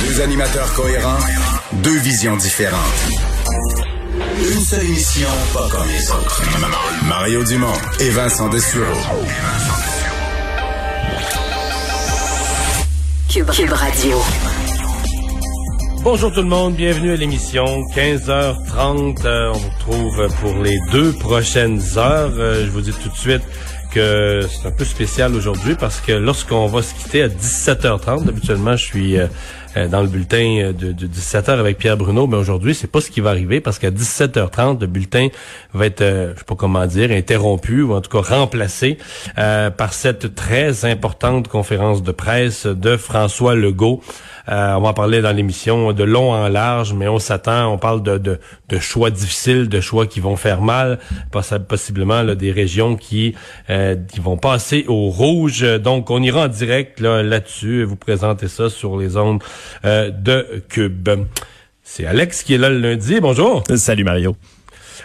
Deux animateurs cohérents, deux visions différentes. Une seule émission, pas comme les autres. Mario Dumont et Vincent Dessureau. Cube, Cube Radio. Bonjour tout le monde, bienvenue à l'émission 15h30. Euh, on vous retrouve pour les deux prochaines heures. Euh, je vous dis tout de suite que c'est un peu spécial aujourd'hui parce que lorsqu'on va se quitter à 17h30, habituellement je suis euh, euh, dans le bulletin de, de 17h avec Pierre Bruno, mais aujourd'hui c'est pas ce qui va arriver parce qu'à 17h30 le bulletin va être, euh, je sais pas comment dire, interrompu ou en tout cas remplacé par cette très importante conférence de presse de François Legault. Euh, on va en parler dans l'émission de long en large, mais on s'attend, on parle de, de, choix difficiles, de choix qui vont faire mal, possiblement là, des régions qui, euh, qui vont passer au rouge. Donc, on ira en direct là, là-dessus et vous présenter ça sur les ondes euh, de Cube. C'est Alex qui est là le lundi. Bonjour. Salut Mario.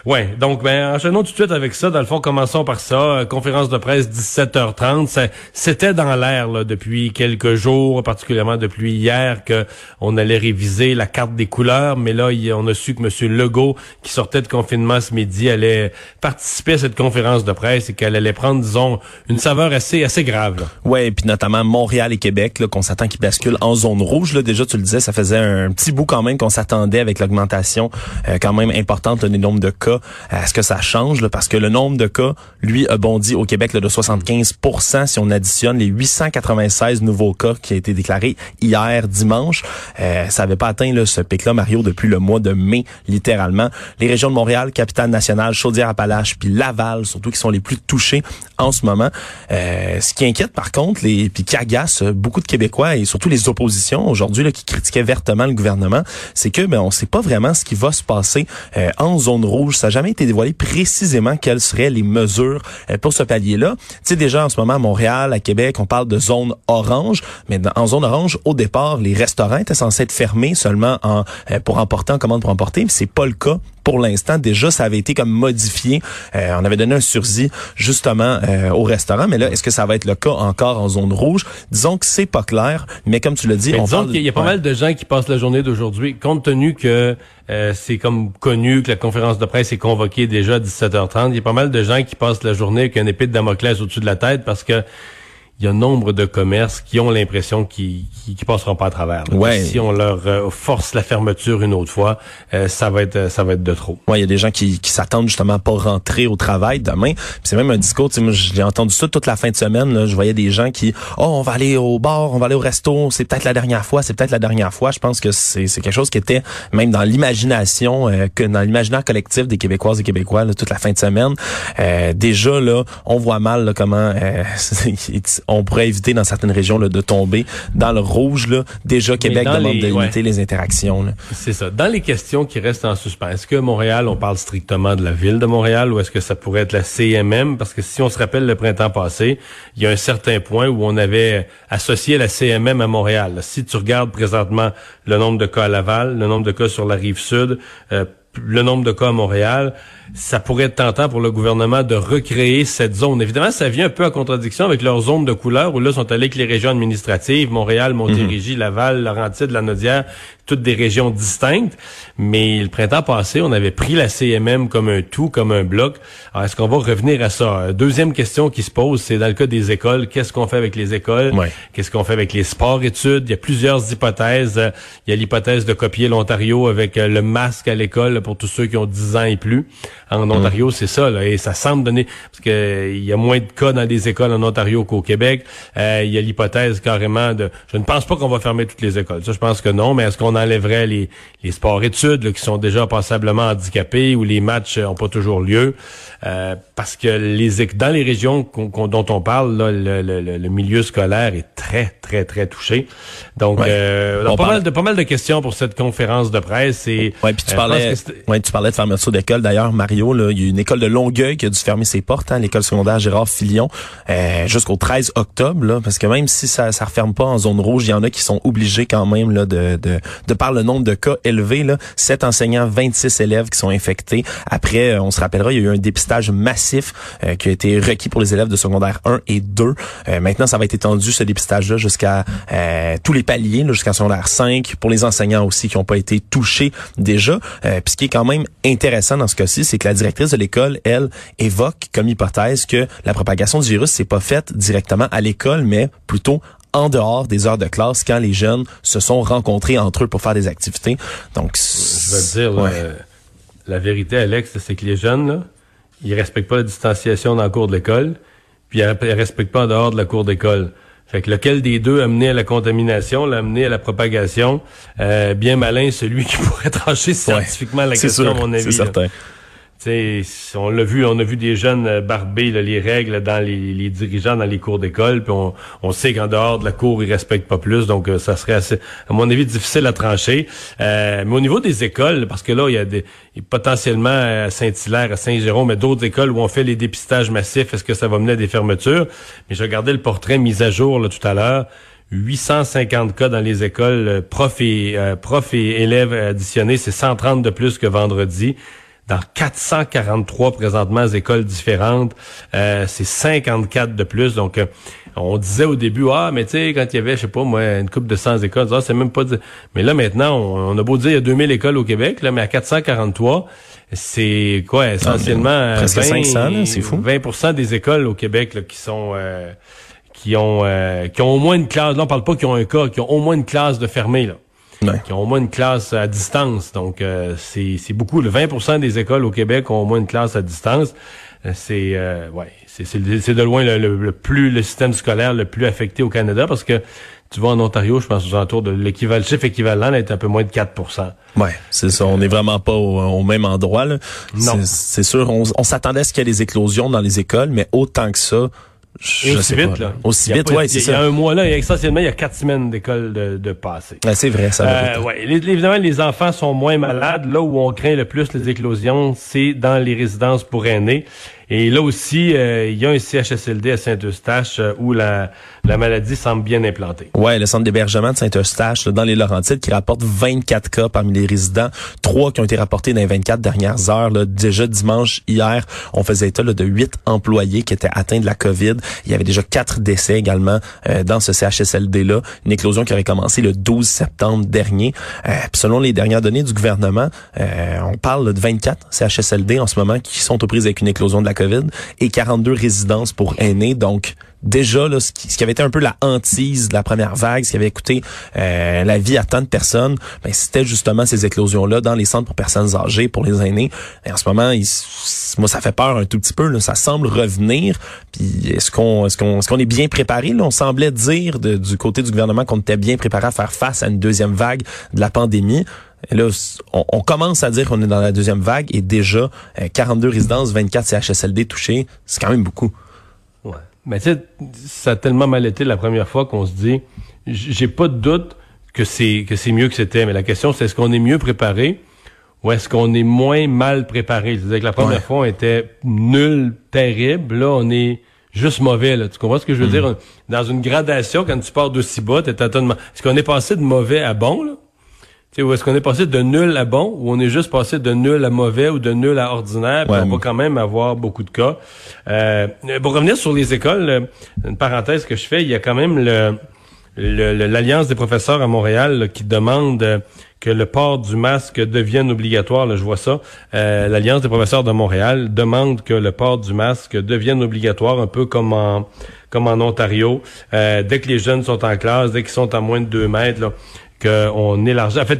Ouais, donc ben enchaînons tout de suite avec ça. Dans le fond, commençons par ça. Euh, conférence de presse 17h30. C'était dans l'air depuis quelques jours, particulièrement depuis hier, que on allait réviser la carte des couleurs. Mais là, on a su que M. Legault, qui sortait de confinement ce midi, allait participer à cette conférence de presse et qu'elle allait prendre, disons, une saveur assez assez grave. Ouais, et puis notamment Montréal et Québec, qu'on s'attend qu'ils basculent en zone rouge. Là, déjà, tu le disais, ça faisait un petit bout quand même qu'on s'attendait avec l'augmentation euh, quand même importante là, des nombres de cas est-ce que ça change? Parce que le nombre de cas, lui, a bondi au Québec là, de 75% si on additionne les 896 nouveaux cas qui ont été déclarés hier dimanche. Euh, ça n'avait pas atteint là, ce pic-là, Mario, depuis le mois de mai, littéralement. Les régions de Montréal, Capitale-Nationale, Chaudière-Appalaches, puis Laval, surtout, qui sont les plus touchés en ce moment. Euh, ce qui inquiète, par contre, les, puis qui agace beaucoup de Québécois et surtout les oppositions aujourd'hui qui critiquaient vertement le gouvernement, c'est que ben, on sait pas vraiment ce qui va se passer euh, en zone rouge. Ça jamais été dévoilé précisément quelles seraient les mesures euh, pour ce palier-là. Tu sais, déjà en ce moment à Montréal, à Québec, on parle de zone orange, mais en zone orange, au départ, les restaurants étaient censés être fermés seulement en, euh, pour emporter en commande pour emporter, mais c'est pas le cas pour l'instant. Déjà, ça avait été comme modifié. Euh, on avait donné un sursis justement au restaurant, mais là, est-ce que ça va être le cas encore en zone rouge? Disons que c'est pas clair, mais comme tu l'as dit, on parle... qu'il y a pas mal de gens qui passent la journée d'aujourd'hui, compte tenu que euh, c'est comme connu que la conférence de presse est convoquée déjà à 17h30. Il y a pas mal de gens qui passent la journée avec un épée de Damoclès au-dessus de la tête parce que il y a nombre de commerces qui ont l'impression qu'ils qui, passeront pas à travers. Ouais. Si on leur euh, force la fermeture une autre fois, euh, ça va être ça va être de trop. Ouais, il y a des gens qui, qui s'attendent justement pas rentrer au travail demain. C'est même un discours. Moi, j'ai entendu ça toute la fin de semaine. Là. Je voyais des gens qui, oh, on va aller au bar, on va aller au resto. C'est peut-être la dernière fois. C'est peut-être la dernière fois. Je pense que c'est quelque chose qui était même dans l'imagination, euh, que dans l'imaginaire collectif des Québécoises et Québécois toute la fin de semaine. déjà là, on voit mal là, comment on pourrait éviter dans certaines régions là, de tomber dans le rouge. Là. Déjà, Québec demande de limiter les interactions. C'est ça. Dans les questions qui restent en suspens, est-ce que Montréal, on parle strictement de la ville de Montréal ou est-ce que ça pourrait être la CMM? Parce que si on se rappelle le printemps passé, il y a un certain point où on avait associé la CMM à Montréal. Si tu regardes présentement le nombre de cas à Laval, le nombre de cas sur la rive sud, euh, le nombre de cas à Montréal, ça pourrait être tentant pour le gouvernement de recréer cette zone. Évidemment, ça vient un peu en contradiction avec leur zone de couleur où là sont allés avec les régions administratives, Montréal, Montérégie, mhm. Laval, Laurentide, Lanaudière, toutes des régions distinctes. Mais le printemps passé, on avait pris la CMM comme un tout, comme un bloc. Alors, est-ce qu'on va revenir à ça? Deuxième question qui se pose, c'est dans le cas des écoles, qu'est-ce qu'on fait avec les écoles? Qu'est-ce qu'on fait avec les sports-études? Il y a plusieurs hypothèses. Il y a l'hypothèse de copier l'Ontario avec le masque à l'école pour tous ceux qui ont 10 ans et plus. En Ontario, c'est ça, là, et ça semble donner parce que il y a moins de cas dans les écoles en Ontario qu'au Québec. Euh, il y a l'hypothèse carrément de. Je ne pense pas qu'on va fermer toutes les écoles. Ça, je pense que non. Mais est-ce qu'on on enlèverait les, les sports-études qui sont déjà passablement handicapés où les matchs n'ont pas toujours lieu? Euh, parce que les dans les régions dont on parle, là, le, le, le, milieu scolaire est très, très, très touché. Donc, euh, pas, mal de, pas mal de questions pour cette conférence de presse. Et, ouais, puis tu, parlais, ouais, tu parlais de fermeture d'école. D'ailleurs, Mario, là, il y a une école de Longueuil qui a dû fermer ses portes, hein, l'école secondaire Gérard Filion, euh, jusqu'au 13 octobre. Là, parce que même si ça ne referme pas en zone rouge, il y en a qui sont obligés quand même là, de, de, de par le nombre de cas élevés. Là, 7 enseignants, 26 élèves qui sont infectés. Après, on se rappellera, il y a eu un dépistage massif euh, qui a été requis pour les élèves de secondaire 1 et 2. Euh, maintenant, ça va être étendu, ce dépistage-là, jusqu'à euh, tous les paliers, jusqu'à secondaire 5, pour les enseignants aussi qui n'ont pas été touchés déjà. puis ce qui est quand même intéressant dans ce cas-ci, c'est que la directrice de l'école, elle, évoque comme hypothèse que la propagation du virus s'est pas faite directement à l'école, mais plutôt en dehors des heures de classe quand les jeunes se sont rencontrés entre eux pour faire des activités. Donc, je veux dire, la vérité, Alex, c'est que les jeunes, là, ils respectent pas la distanciation dans le cours de l'école, puis ils, ne respectent pas en dehors de la cour d'école. Fait que lequel des deux a mené à la contamination, l'a amené à la propagation, euh, bien malin celui qui pourrait trancher scientifiquement la question, à mon avis. C'est certain on l'a vu, on a vu des jeunes euh, barber les règles dans les, dirigeants dans les cours d'école, puis on, sait qu'en dehors de la cour, ils respectent pas plus, donc euh, ça serait assez, à mon avis, difficile à trancher. Euh, mais au niveau des écoles, parce que là, il y a des potentiellement à Saint-Hilaire, à Saint-Jérôme, mais d'autres écoles où on fait les dépistages massifs, est-ce que ça va mener à des fermetures? Mais je regardais le portrait mis à jour tout à l'heure. 850 cas dans les écoles, profs et, profs et élèves additionnés, c'est 130 de plus que vendredi dans 443 présentement écoles différentes. Euh, c'est 54 de plus. Donc, euh, on disait au début, ah, mais tu sais, quand il y avait, je sais pas, moi, une coupe de 100 écoles, ah, c'est même pas... Mais là, maintenant, on, a beau dire, il y a 2000 écoles au Québec, là, mais à 443, c'est quoi, ah, essentiellement... presque 500, c'est fou. 20% des écoles au Québec là, qui sont... Euh, qui ont qui ont au moins une classe, là on parle pas qui ont un cas, qui ont au moins une classe de fermée là qui ont au moins une classe à distance. Donc, euh, c'est beaucoup. Le 20 des écoles au Québec ont au moins une classe à distance. Euh, c'est euh, ouais, c'est de loin le, plus le système scolaire le plus affecté au Canada parce que tu vois en Ontario, je pense aux alentours de l'équivalent, le chiffre équivalent là, est un peu moins de 4 Ouais, c'est ça. On n'est vraiment pas au, même endroit. Là. Non. C'est sûr. On, on s'attendait à ce qu'il y ait des éclosions dans les écoles, mais autant que ça, je aussi vite, là. Aussi vite, ouais, c'est ça. Il y a un mois, là, essentiellement, il y a quatre semaines d'école de, de passé. c'est vrai, ça euh, ouais. Évidemment, les enfants sont moins malades. Là où on craint le plus les éclosions, c'est dans les résidences pour aînés. Et là aussi, euh, il y a un CHSLD à Saint-Eustache euh, où la, la maladie semble bien implantée. Ouais, le centre d'hébergement de Saint-Eustache, dans les Laurentides, qui rapporte 24 cas parmi les résidents, trois qui ont été rapportés dans les 24 dernières heures. Là. Déjà dimanche, hier, on faisait état là, de huit employés qui étaient atteints de la COVID. Il y avait déjà quatre décès également euh, dans ce CHSLD-là. Une éclosion qui aurait commencé le 12 septembre dernier. selon les dernières données du gouvernement, on parle de 24 CHSLD en ce moment qui sont aux prises avec une éclosion de la COVID et 42 résidences pour aînés. Donc, déjà, ce, qui, avait été un peu la hantise de la première vague, ce qui avait coûté euh, la vie à tant de personnes, ben, c'était justement ces éclosions-là dans les centres pour personnes âgées, pour les aînés. Et en ce moment, moi, ça fait peur un tout petit peu. Là, ça semble revenir. Puis est-ce qu'on est bien préparé? Là? On semblait dire du côté du gouvernement qu'on était bien préparé à faire face à une deuxième vague de la pandémie. Là, on, commence à dire qu'on est dans la deuxième vague et déjà 42 euh, résidences, 24 CHSLD touchés, c'est quand même beaucoup. Mais tu sais, ça a tellement mal été la première fois qu'on se dit, j'ai pas de doute que c'est que c'est mieux que c'était. Mais la question, c'est est-ce qu'on est mieux préparé ou est-ce qu'on est moins mal préparé? C'est-à-dire que la première fois, on était nul, terrible. Là, on est juste mauvais. Là. Tu comprends ce que je veux mm. dire? Dans une gradation, quand tu pars d'aussi bas, t'es à Est-ce qu'on est passé de mauvais à bon là? Où est-ce qu'on est passé de nul à bon, ou on est juste passé de nul à mauvais ou de nul à ordinaire, on va quand même avoir beaucoup de cas. Euh, pour revenir sur les écoles, euh, une parenthèse que je fais, il y a quand même le l'Alliance des professeurs à Montréal qui demande que le port du masque devienne obligatoire. Là, je vois ça. Euh, L'Alliance des professeurs de Montréal demande que le port du masque devienne obligatoire, un peu comme en comme en Ontario. Euh, dès que les jeunes sont en classe, dès qu'ils sont à moins de deux mètres, là, qu'on élargit. En fait,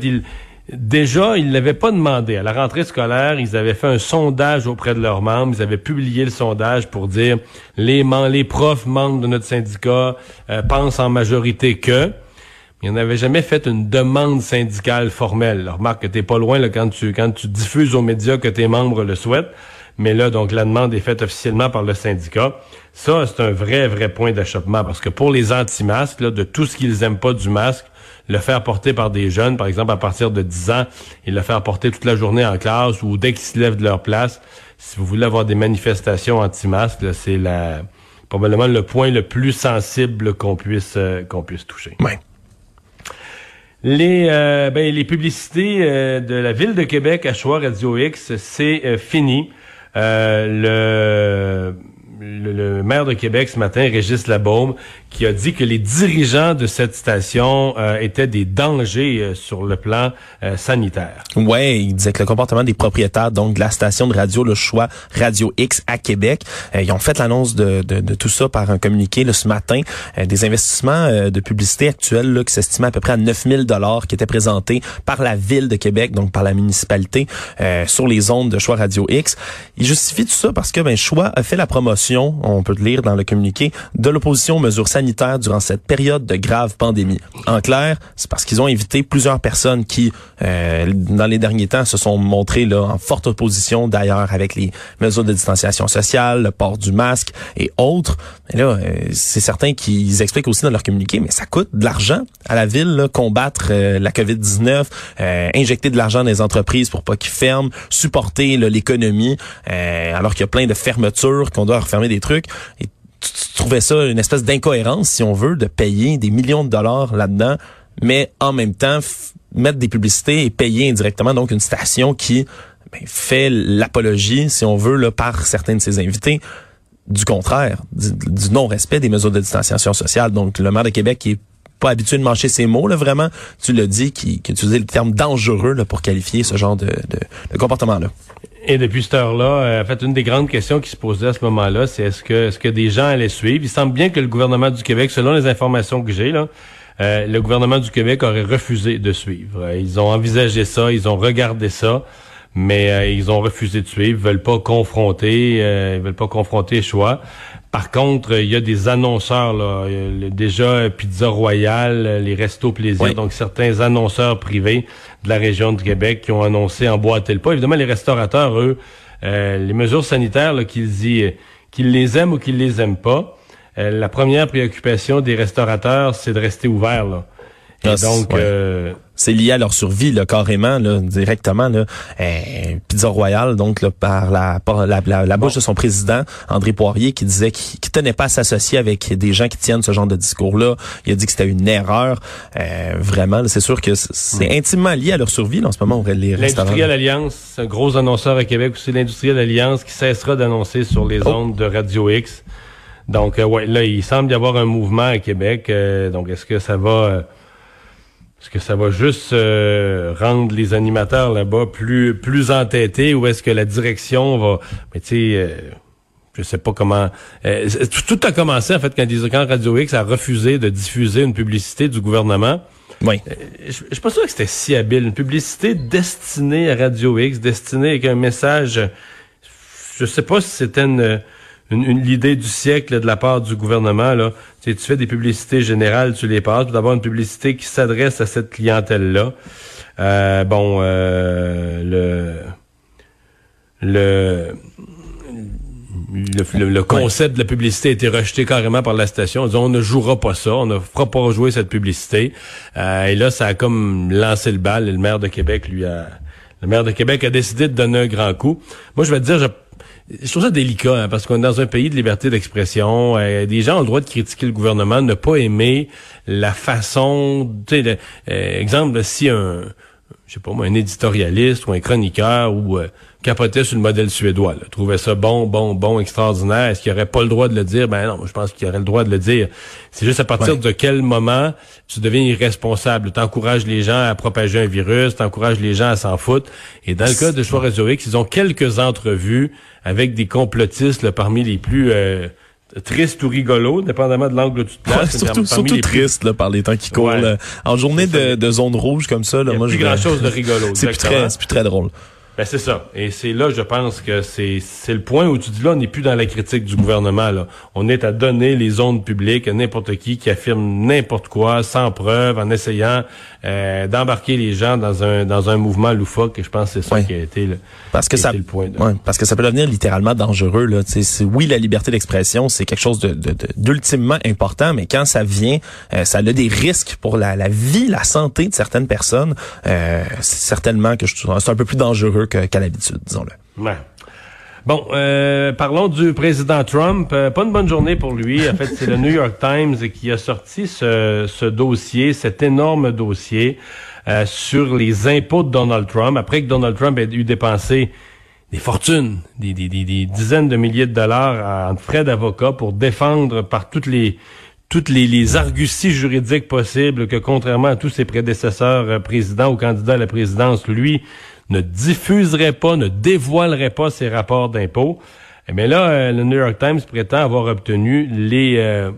déjà, ils l'avaient pas demandé. À la rentrée scolaire, ils avaient fait un sondage auprès de leurs membres. Ils avaient publié le sondage pour dire les, les profs membres de notre syndicat euh, pensent en majorité que. il n'avait jamais fait une demande syndicale formelle. remarque que t'es pas loin là, quand tu quand tu diffuses aux médias que tes membres le souhaitent. Mais là, donc, la demande est faite officiellement par le syndicat. Ça, c'est un vrai, vrai point d'achoppement parce que pour les anti-masques, de tout ce qu'ils aiment pas du masque, le faire porter par des jeunes, par exemple à partir de 10 ans, et le faire porter toute la journée en classe ou dès qu'ils se lèvent de leur place, si vous voulez avoir des manifestations anti-masques, c'est la probablement le point le plus sensible qu'on puisse euh, qu'on puisse toucher. Ouais. Les, euh, ben, les publicités euh, de la ville de Québec à Choix Radio X, c'est fini. Le le, maire de Québec ce matin, Régis Labaume, qui a dit que les dirigeants de cette station euh, étaient des dangers euh, sur le plan euh, sanitaire. Ouais, il disait que le comportement des propriétaires donc de la station de radio Le Choix Radio X à Québec, ils ont fait l'annonce de, de, tout ça par un communiqué ce matin, des investissements de publicité actuels là, qui s'estimaient à peu près à 9000 dollars qui étaient présentés par la ville de Québec, donc par la municipalité sur les ondes de Choix Radio X. Il justifie tout ça parce que ben Choix a fait la promotion on peut le lire dans le communiqué, de l'opposition aux mesures sanitaires durant cette période de grave pandémie. En clair, c'est parce qu'ils ont invité plusieurs personnes qui, euh, dans les derniers temps, se sont montrées là, en forte opposition d'ailleurs avec les mesures de distanciation sociale, le port du masque et autres. Et là, euh, c'est certain qu'ils expliquent aussi dans leur communiqué, mais ça coûte de l'argent à la ville, là, combattre euh, la COVID-19, injecter de l'argent dans les entreprises pour pas qu'ils ferment, supporter l'économie, alors qu'il y a plein de fermetures qu'on doit refermer des trucs. Et tu, trouvais ça une espèce d'incohérence, si on veut, de payer des millions de dollars là-dedans, mais en même temps mettre des publicités et payer indirectement donc une station qui ben, fait l'apologie, si on veut, là, par certains de ses invités du contraire, du, non-respect des mesures de distanciation sociale. Donc, le maire de Québec est pas habitué de marcher ses mots, là, vraiment, tu l'as dit, qui, utilisait le terme dangereux là, pour qualifier ce genre de, comportement-là. Et depuis cette heure-là, euh, en fait, une des grandes questions qui se posait à ce moment-là, c'est est-ce que, est-ce que des gens allaient suivre? Il semble bien que le gouvernement du Québec, selon les informations que j'ai, là, euh, le gouvernement du Québec aurait refusé de suivre. Euh, ils ont envisagé ça, ils ont regardé ça, mais ils ont refusé de suivre, veulent pas confronter, ils veulent pas confronter choix. Par contre, il y a des annonceurs, là, déjà Pizza Royale, les Restos Plaisir, donc certains annonceurs privés de la région de Québec qui ont annoncé emboîter le pas. Évidemment, les restaurateurs, eux, euh, les mesures sanitaires, qu'ils qu'ils les aiment ou qu'ils les aiment pas, euh, la première préoccupation des restaurateurs, c'est de rester ouverts. Là. Et donc, euh, c'est lié à leur survie là, carrément là, directement là. Euh, Pizza Royale donc là, par la par la, la, bouche de son président André Poirier qui disait qu'il ne tenait pas à s'associer avec des gens qui tiennent ce genre de discours là. Il a dit que c'était une erreur. Euh, vraiment, c'est sûr que c'est intimement lié à leur survie là, en ce moment. L'Industriel Alliance, un gros annonceur à Québec aussi l'Industriel Alliance qui cessera d'annoncer sur les oh. ondes de Radio X. Donc euh, ouais, là il semble y avoir un mouvement à Québec. donc est-ce que ça va est-ce que ça va juste euh, rendre les animateurs là-bas plus plus entêtés ou est-ce que la direction va mais tu sais euh, je sais pas comment euh, tout, a commencé en fait quand, quand Radio X a refusé de diffuser une publicité du gouvernement. Oui. je, je suis pas sûr que c'était si habile une publicité destinée à Radio X, destinée avec un message je sais pas si c'était une une, l'idée du siècle de la part du gouvernement. Là. Tu, tu fais des publicités générales, tu les passes. D'abord, une publicité qui s'adresse à cette clientèle-là. Euh, bon, euh, le, le, le, concept de la publicité a été rejeté carrément par la station. On ne jouera pas ça, on ne fera pas jouer cette publicité. Euh, et là, ça a comme lancé le bal. Et le maire de Québec, lui, a, le maire de Québec a décidé de donner un grand coup. Moi, je vais te dire, je je trouve ça délicat hein, parce qu'on est dans un pays de liberté d'expression. Euh, des gens ont le droit de critiquer le gouvernement, ne pas aimer la façon. Sais, euh, exemple, si un, je sais pas moi, un éditorialiste ou un chroniqueur ou euh, capotait sur le modèle suédois, là, trouvait ça bon, bon, bon, extraordinaire. Est-ce qu'il aurait pas le droit de le dire? Ben non, je pense qu'il aurait le droit de le dire. C'est juste à partir de quel moment tu deviens irresponsable? T'encourages les gens à propager un virus, t'encourages les gens à s'en foutre. Et dans le cas de X, ils ont quelques entrevues avec des complotistes parmi les plus euh, tristes ou rigolos, dépendamment de l'angle où tu te places. surtout surtout triste là, par les temps qui courent. En journée de, de, zone rouge comme ça, là, Il y a moi plus je grand chose de rigolo. c'est plus très, plus très drôle. Ben c'est ça. Et c'est là, je pense que c'est c'est le point où tu dis là, on n'est plus dans la critique du gouvernement. Là. On est à donner les zones publiques à n'importe qui qui affirme n'importe quoi, sans preuve, en essayant euh, d'embarquer les gens dans un dans un mouvement loufoque. Et je pense que c'est ça Oui. qui a été le, Parce que ça, le point. de- ouais, parce que ça peut devenir littéralement dangereux. Là. Oui, la liberté d'expression, c'est quelque chose de, de- de- d'ultimement important, mais quand ça vient, euh, ça a des risques pour la, la vie, la santé de certaines personnes. Euh, c'est certainement que je trouve c'est un peu plus dangereux qu'à l'habitude, disons-le. Bon, euh, parlons du président Trump. Euh, pas une bonne journée pour lui. En fait, c'est le New York Times qui a sorti ce, dossier, cet énorme dossier euh, sur les impôts de Donald Trump. Après que Donald Trump ait eu dépensé des fortunes, des, dizaines de milliers de dollars en frais d'avocat pour défendre par toutes les toutes les, les arguties juridiques possibles que, contrairement à tous ses prédécesseurs présidents ou candidats à la présidence, lui ne diffuserait pas, ne dévoilerait pas ses rapports d'impôts. Eh bien là, euh, le New York Times prétend avoir obtenu les euh,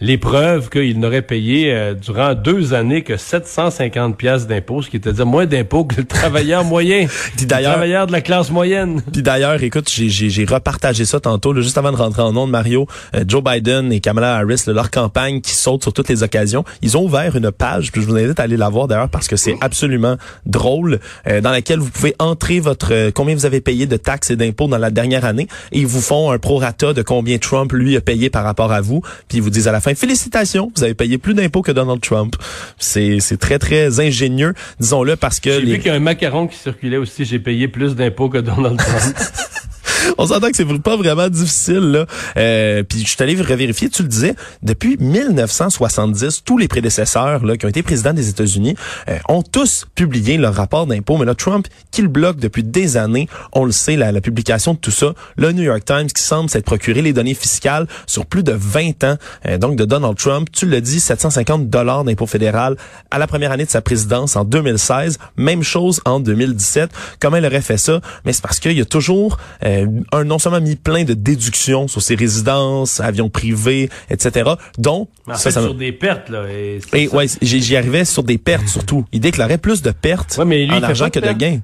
les preuves qu'il n'aurait payé euh, durant deux années que 750 pièces d'impôts, ce qui était à dire moins d'impôts que le travailleur moyen, Puis le d'ailleurs, travailleur de la classe moyenne. Puis d'ailleurs, écoute, j'ai, repartagé ça tantôt, là, juste avant de rentrer en ondes, Mario. Euh, Joe Biden et Kamala Harris, là, leur campagne qui saute sur toutes les occasions, ils ont ouvert une page, puis je vous invite à aller la voir d'ailleurs parce que c'est absolument drôle, euh, dans laquelle vous pouvez entrer votre euh, combien vous avez payé de taxes et d'impôts dans la dernière année, et ils vous font un prorata de combien Trump lui a payé par rapport à vous, puis ils vous disent à la fin félicitations, vous avez payé plus d'impôts que Donald Trump. C'est, c'est très très ingénieux, disons-le, parce que J'ai les vu qu'il y a un macaron qui circulait aussi, j'ai payé plus d'impôts que Donald Trump. On s'entend que c'est pas vraiment difficile là. Euh, puis je suis allé revérifier, tu le disais, depuis 1970, tous les prédécesseurs là qui ont été présidents des États-Unis euh, ont tous publié leur rapport d'impôt. Mais là, Trump qui le bloque depuis des années, on le sait, la, la publication de tout ça. Le New York Times qui semble s'être procuré les données fiscales sur plus de 20 ans, euh, donc de Donald Trump. Tu le dis, 750 dollars d'impôt fédéral à la première année de sa présidence en 2016. Même chose en 2017. Comment il aurait fait ça? Mais c'est parce qu'il y a toujours euh, un non seulement mis plein de déductions sur ses résidences, avions privés, etc. dont Mais en ça, fait, ça sur des pertes, là. Et, et ouais, j'y arrivais sur des pertes surtout. Il déclarait plus de pertes Ouais, mais lui, il en argent que de gains.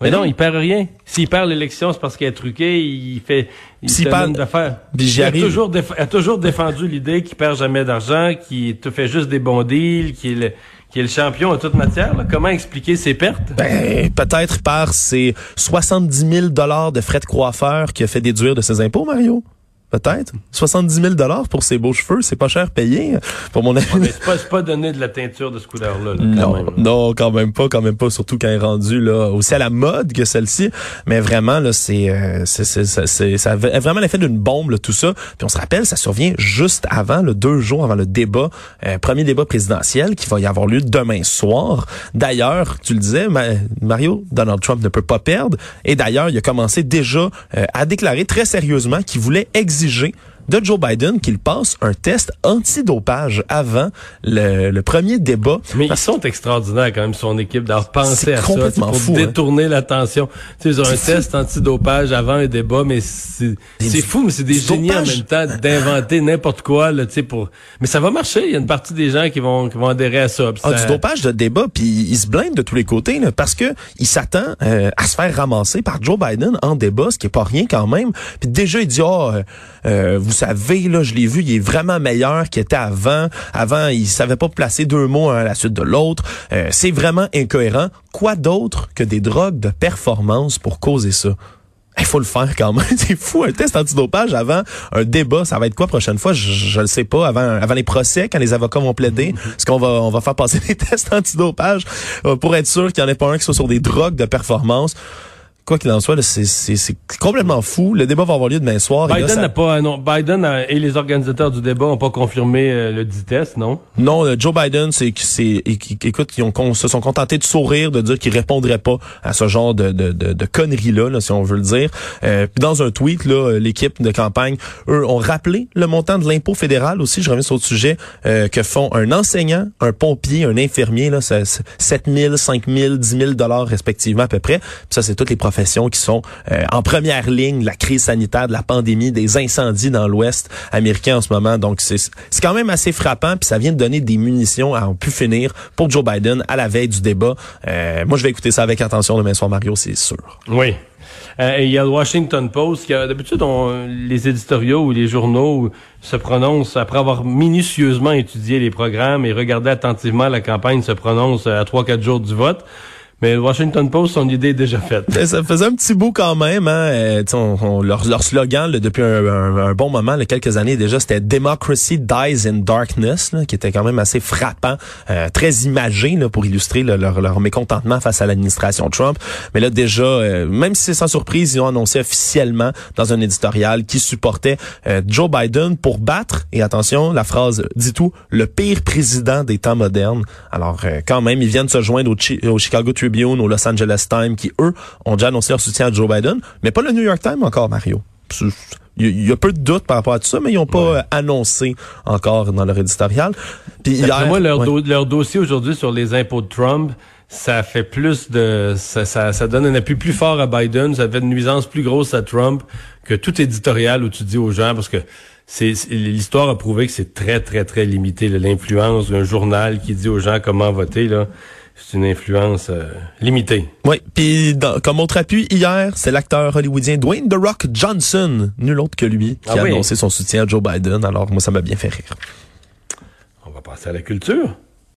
Mais non, il perd rien. S'il perd l'élection, c'est parce qu'elle est truquée, il fait, il S'il donne d'affaires. Il a toujours, a toujours défendu l'idée qu'il perd jamais d'argent, qu'il te fait juste des bons deals, qu'il qu'il est le champion en toute matière. Comment expliquer ses pertes? Ben, peut-être par ses 70 000 dollars de frais de coiffeur qu'il a fait déduire de ses impôts, Mario. Peut-être. 70 000 dollars pour ses beaux cheveux, c'est pas cher payé pour mon ami. Mais c'est pas, pas donner de la teinture de ce couleur-là, là, quand Non, même. non, quand même pas, quand même pas, surtout quand il est rendu là aussi à la mode que celle-ci. Mais vraiment là, c'est euh, c'est c'est c'est- c'est- ça a vraiment l'effet d'une bombe là, tout ça. Puis on se rappelle, ça survient juste avant, le deux jours avant le débat, euh, premier débat présidentiel qui va y avoir lieu demain soir. D'ailleurs, tu le disais, Ma- Mario, Donald Trump ne peut pas perdre. Et d'ailleurs, il a commencé déjà euh, à déclarer très sérieusement qu'il voulait exiger exiger de Joe Biden qu'il passe un test antidopage avant le, le premier débat. Mais ils sont extraordinaires quand même, son équipe, d'avoir pensé à ça complètement pour fou, hein. détourner l'attention. Tu sais, ils ont un test antidopage avant un débat, mais c'est fou, mais c'est des génies en même temps d'inventer n'importe quoi, là, tu sais, pour... Mais ça va marcher, il y a une partie des gens qui vont, qui vont adhérer à ça. Ah, ça- du dopage de débat, puis il se blinde de tous les côtés là, parce que il s'attend euh, à se faire ramasser par Joe Biden en débat, ce qui est pas rien quand même. Puis déjà il dit ah euh, euh, vous savez là, je l'ai vu, il est vraiment meilleur qu'il était avant. Avant, il savait pas placer deux mots un à la suite de l'autre. Euh, c'est vraiment incohérent. Quoi d'autre que des drogues de performance pour causer ça? Il faut le faire quand même. C'est fou, un test antidopage avant un débat. Ça va être quoi prochaine fois? Je, je le sais pas. Avant, avant les procès, quand les avocats vont plaider, est-ce qu'on va, on va faire passer des tests antidopage euh, pour être sûr qu'il n'y en ait pas un qui soit sur des drogues de performance? Quoi qu'il en soit, c'est, complètement fou. Le débat va avoir lieu demain soir. Biden ça- n'a pas, non, Biden a- et les organisateurs du débat n'ont pas confirmé euh, le dit test, non? Non, euh, Joe Biden, c'est c'est écoute, ils ont se sont contentés de sourire, de dire qu'ils répondraient pas à ce genre de de, de, de conneries là, si on veut le dire. Euh, puis dans un tweet là, euh, l'équipe de campagne, eux ont rappelé le montant de l'impôt fédéral aussi. Je reviens sur le sujet euh, que font un enseignant, un pompier, un infirmier là, ça, c'est 7 000, 5 000, 10 000 dollars respectivement à peu près. Puis ça, c'est toutes les professions professions qui sont euh, en première ligne la crise sanitaire, de la pandémie, des incendies dans l'Ouest américain en ce moment. Donc, c'est quand même assez frappant, puis ça vient de donner des munitions à en pu finir pour Joe Biden à la veille du débat. Euh, moi, je vais écouter ça avec attention demain soir, Mario, c'est sûr. Oui. Euh, il y a le Washington Post d'habitude les éditoriaux ou les journaux se prononcent après avoir minutieusement étudié les programmes et regardé attentivement la campagne se prononce à trois quatre jours du vote. Mais Washington Post, son idée est déjà faite. Ça faisait un petit bout quand même. Hein? Euh, leur, slogan depuis un, bon moment, là, quelques années déjà, c'était Democracy Dies in Darkness, qui était quand même assez frappant, euh, très imagé là, pour illustrer leur, leur, mécontentement face à l'administration Trump. Mais là déjà, euh, même si c'est sans surprise, ils ont annoncé officiellement dans un éditorial qui supportait Joe Biden pour battre, et attention, la phrase dit tout, le pire président des temps modernes. Alors quand même, ils viennent se joindre au, au Chicago Tribune Tribune, au Los Angeles Times, qui, eux, ont déjà annoncé leur soutien à Joe Biden, mais pas le New York Times encore, Mario. Il y a peu de doutes par rapport à tout ça, mais ils n'ont pas euh, annoncé encore dans leur éditorial. Puis hier, moi, leur, leur dossier aujourd'hui sur les impôts de Trump, ça fait plus de ça, ça, ça, donne un appui plus fort à Biden, ça fait une nuisance plus grosse à Trump que tout éditorial où tu dis aux gens parce que c'est l'histoire a prouvé que c'est très très très limité l'influence d'un journal qui dit aux gens comment voter là c'est une influence euh, limitée. Oui, puis comme autre appui hier, c'est l'acteur hollywoodien Dwayne The Rock Johnson, nul autre que lui, qui ah a annoncé son soutien à Joe Biden. Alors moi ça m'a bien fait rire. On va passer à la culture.